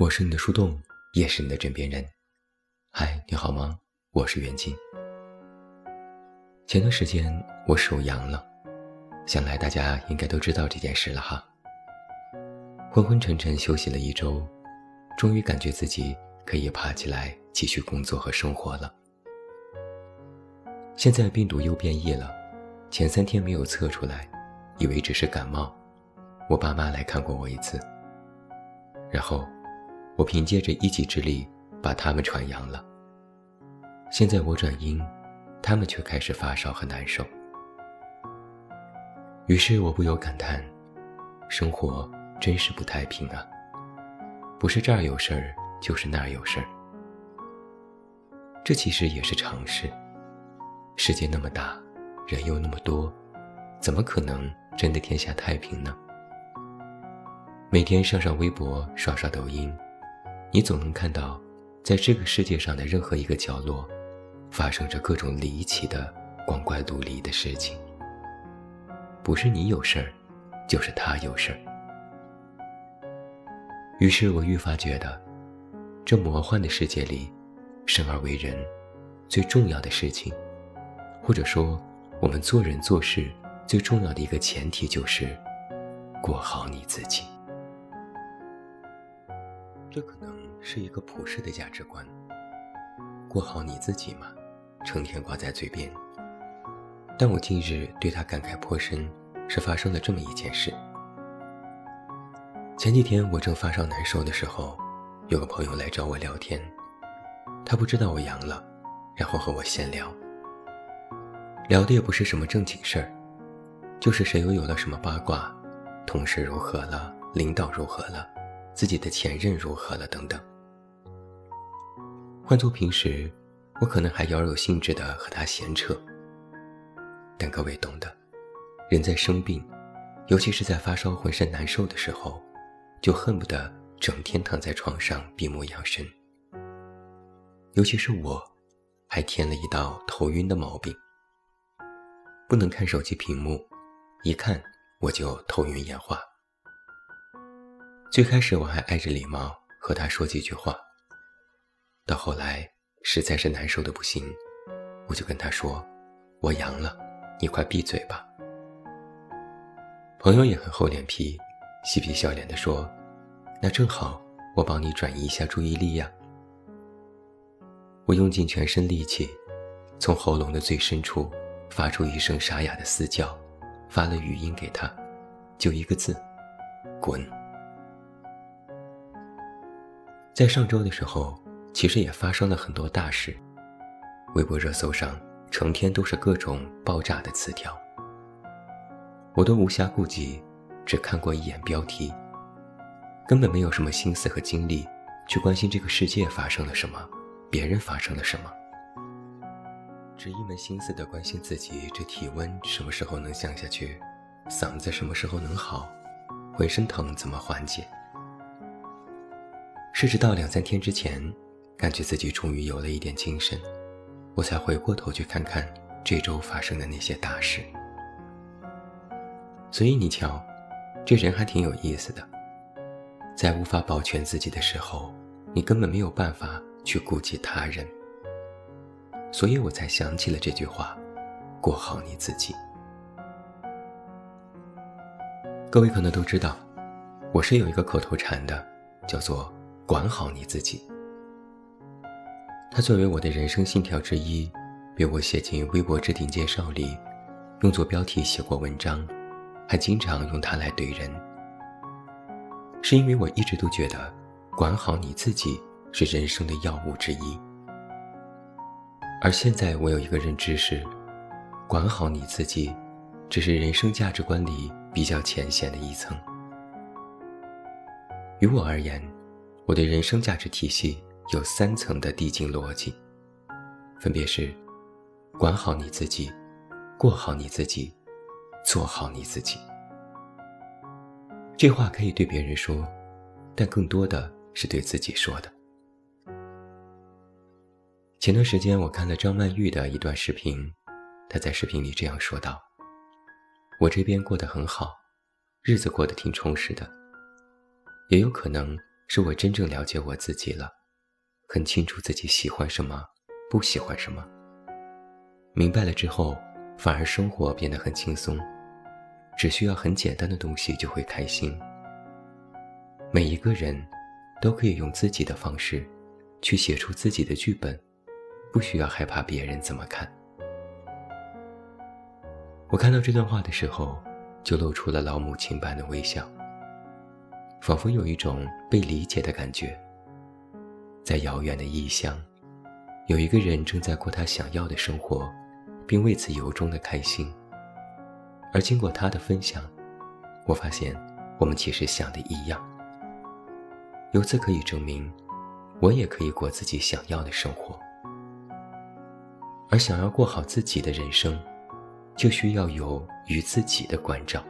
我是你的树洞，也是你的枕边人。嗨，你好吗？我是袁静。前段时间我手阳了，想来大家应该都知道这件事了哈。昏昏沉沉休息了一周，终于感觉自己可以爬起来继续工作和生活了。现在病毒又变异了，前三天没有测出来，以为只是感冒。我爸妈来看过我一次，然后。我凭借着一己之力把他们传扬了。现在我转阴，他们却开始发烧和难受。于是我不由感叹：生活真是不太平啊！不是这儿有事儿，就是那儿有事儿。这其实也是常事。世界那么大，人又那么多，怎么可能真的天下太平呢？每天上上微博，刷刷抖音。你总能看到，在这个世界上的任何一个角落，发生着各种离奇的、光怪陆离的事情。不是你有事儿，就是他有事儿。于是我愈发觉得，这魔幻的世界里，生而为人，最重要的事情，或者说，我们做人做事最重要的一个前提，就是过好你自己。这可能是一个普世的价值观，过好你自己嘛，成天挂在嘴边。但我近日对他感慨颇深，是发生了这么一件事。前几天我正发烧难受的时候，有个朋友来找我聊天，他不知道我阳了，然后和我闲聊，聊的也不是什么正经事儿，就是谁又有了什么八卦，同事如何了，领导如何了。自己的前任如何了？等等。换做平时，我可能还饶有兴致的和他闲扯。但各位懂得，人在生病，尤其是在发烧、浑身难受的时候，就恨不得整天躺在床上闭目养神。尤其是我，还添了一道头晕的毛病，不能看手机屏幕，一看我就头晕眼花。最开始我还挨着礼貌和他说几句话，到后来实在是难受的不行，我就跟他说：“我阳了，你快闭嘴吧。”朋友也很厚脸皮，嬉皮笑脸地说：“那正好，我帮你转移一下注意力呀。”我用尽全身力气，从喉咙的最深处发出一声沙哑的嘶叫，发了语音给他，就一个字：“滚。”在上周的时候，其实也发生了很多大事。微博热搜上成天都是各种爆炸的词条，我都无暇顾及，只看过一眼标题，根本没有什么心思和精力去关心这个世界发生了什么，别人发生了什么，只一门心思的关心自己这体温什么时候能降下去，嗓子什么时候能好，浑身疼怎么缓解。甚至到两三天之前，感觉自己终于有了一点精神，我才回过头去看看这周发生的那些大事。所以你瞧，这人还挺有意思的。在无法保全自己的时候，你根本没有办法去顾及他人。所以我才想起了这句话：过好你自己。各位可能都知道，我是有一个口头禅的，叫做。管好你自己。它作为我的人生信条之一，被我写进微博置顶介绍里，用作标题写过文章，还经常用它来怼人。是因为我一直都觉得，管好你自己是人生的要务之一。而现在我有一个认知是，管好你自己，只是人生价值观里比较浅显的一层。于我而言。我的人生价值体系有三层的递进逻辑，分别是：管好你自己，过好你自己，做好你自己。这话可以对别人说，但更多的是对自己说的。前段时间我看了张曼玉的一段视频，她在视频里这样说道：“我这边过得很好，日子过得挺充实的，也有可能。”是我真正了解我自己了，很清楚自己喜欢什么，不喜欢什么。明白了之后，反而生活变得很轻松，只需要很简单的东西就会开心。每一个人，都可以用自己的方式，去写出自己的剧本，不需要害怕别人怎么看。我看到这段话的时候，就露出了老母亲般的微笑，仿佛有一种被理解的感觉。在遥远的异乡，有一个人正在过他想要的生活，并为此由衷的开心。而经过他的分享，我发现我们其实想的一样。由此可以证明，我也可以过自己想要的生活。而想要过好自己的人生。就需要有与自己的关照，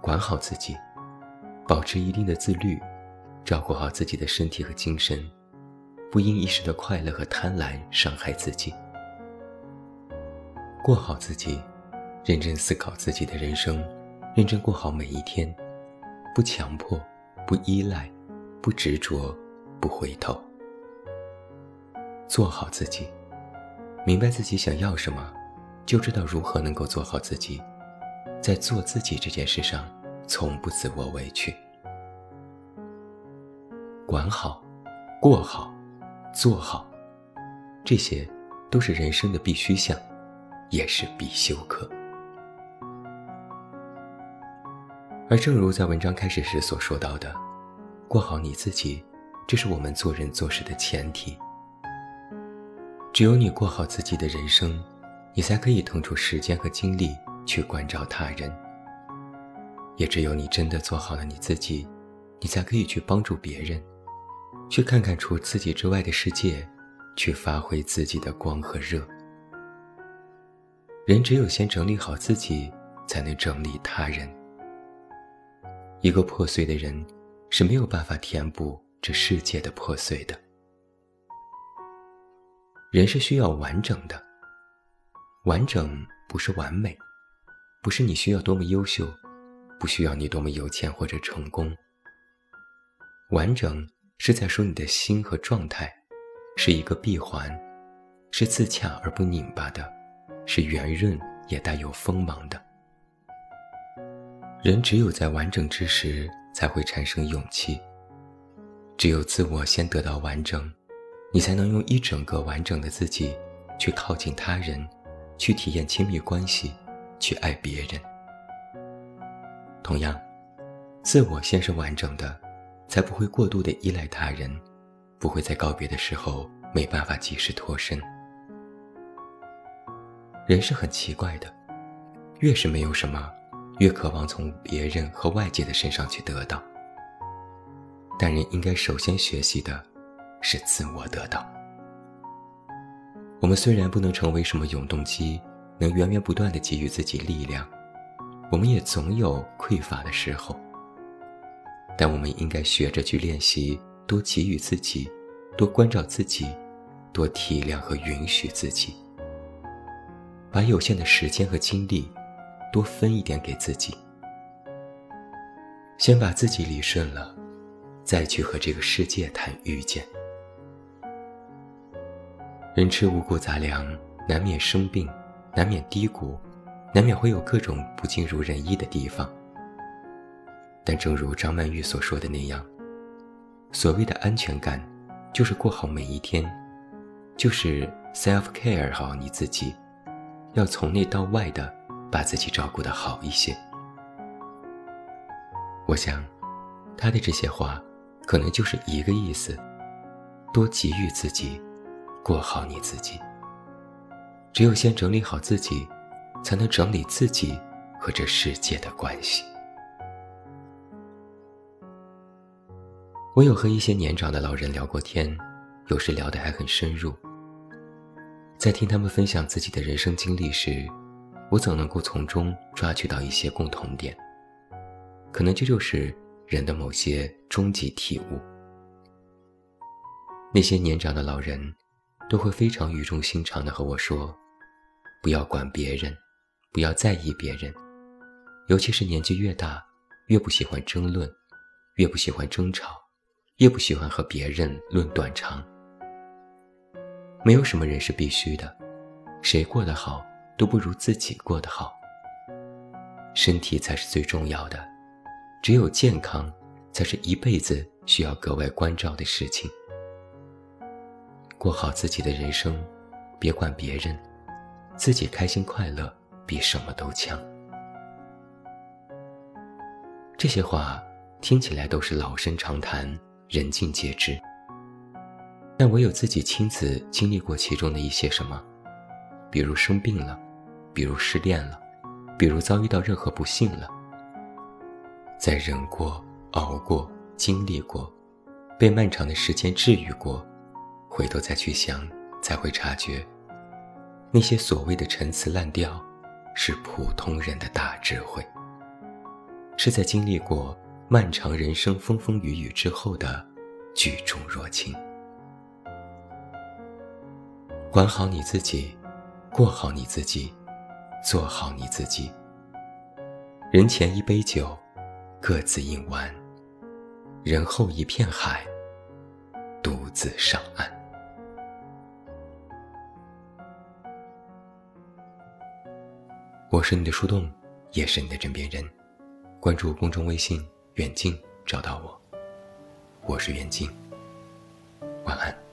管好自己，保持一定的自律，照顾好自己的身体和精神，不因一时的快乐和贪婪伤害自己。过好自己，认真思考自己的人生，认真过好每一天，不强迫，不依赖，不执着，不回头。做好自己，明白自己想要什么。就知道如何能够做好自己，在做自己这件事上，从不自我委屈。管好，过好，做好，这些都是人生的必须项，也是必修课。而正如在文章开始时所说到的，过好你自己，这是我们做人做事的前提。只有你过好自己的人生。你才可以腾出时间和精力去关照他人，也只有你真的做好了你自己，你才可以去帮助别人，去看看除自己之外的世界，去发挥自己的光和热。人只有先整理好自己，才能整理他人。一个破碎的人是没有办法填补这世界的破碎的。人是需要完整的。完整不是完美，不是你需要多么优秀，不需要你多么有钱或者成功。完整是在说你的心和状态，是一个闭环，是自洽而不拧巴的，是圆润也带有锋芒的。人只有在完整之时才会产生勇气，只有自我先得到完整，你才能用一整个完整的自己去靠近他人。去体验亲密关系，去爱别人。同样，自我先是完整的，才不会过度的依赖他人，不会在告别的时候没办法及时脱身。人是很奇怪的，越是没有什么，越渴望从别人和外界的身上去得到。但人应该首先学习的，是自我得到。我们虽然不能成为什么永动机，能源源不断的给予自己力量，我们也总有匮乏的时候。但我们应该学着去练习，多给予自己，多关照自己，多体谅和允许自己，把有限的时间和精力多分一点给自己。先把自己理顺了，再去和这个世界谈遇见。人吃五谷杂粮，难免生病，难免低谷，难免会有各种不尽如人意的地方。但正如张曼玉所说的那样，所谓的安全感，就是过好每一天，就是 self care 好你自己，要从内到外的把自己照顾得好一些。我想，他的这些话，可能就是一个意思：多给予自己。过好你自己。只有先整理好自己，才能整理自己和这世界的关系。我有和一些年长的老人聊过天，有时聊得还很深入。在听他们分享自己的人生经历时，我总能够从中抓取到一些共同点。可能这就是人的某些终极体悟。那些年长的老人。都会非常语重心长地和我说：“不要管别人，不要在意别人，尤其是年纪越大，越不喜欢争论，越不喜欢争吵，越不喜欢和别人论短长。没有什么人是必须的，谁过得好都不如自己过得好。身体才是最重要的，只有健康，才是一辈子需要格外关照的事情。过好自己的人生，别管别人，自己开心快乐比什么都强。这些话听起来都是老生常谈，人尽皆知。但唯有自己亲自经历过其中的一些什么，比如生病了，比如失恋了，比如遭遇到任何不幸了，在忍过、熬过、经历过，被漫长的时间治愈过，回头再去想，才会察觉，那些所谓的陈词滥调，是普通人的大智慧，是在经历过漫长人生风风雨雨之后的举重若轻。管好你自己，过好你自己，做好你自己。人前一杯酒，各自饮完；人后一片海，独自上岸。我是你的树洞，也是你的枕边人。关注公众微信“远近”，找到我。我是远近，晚安。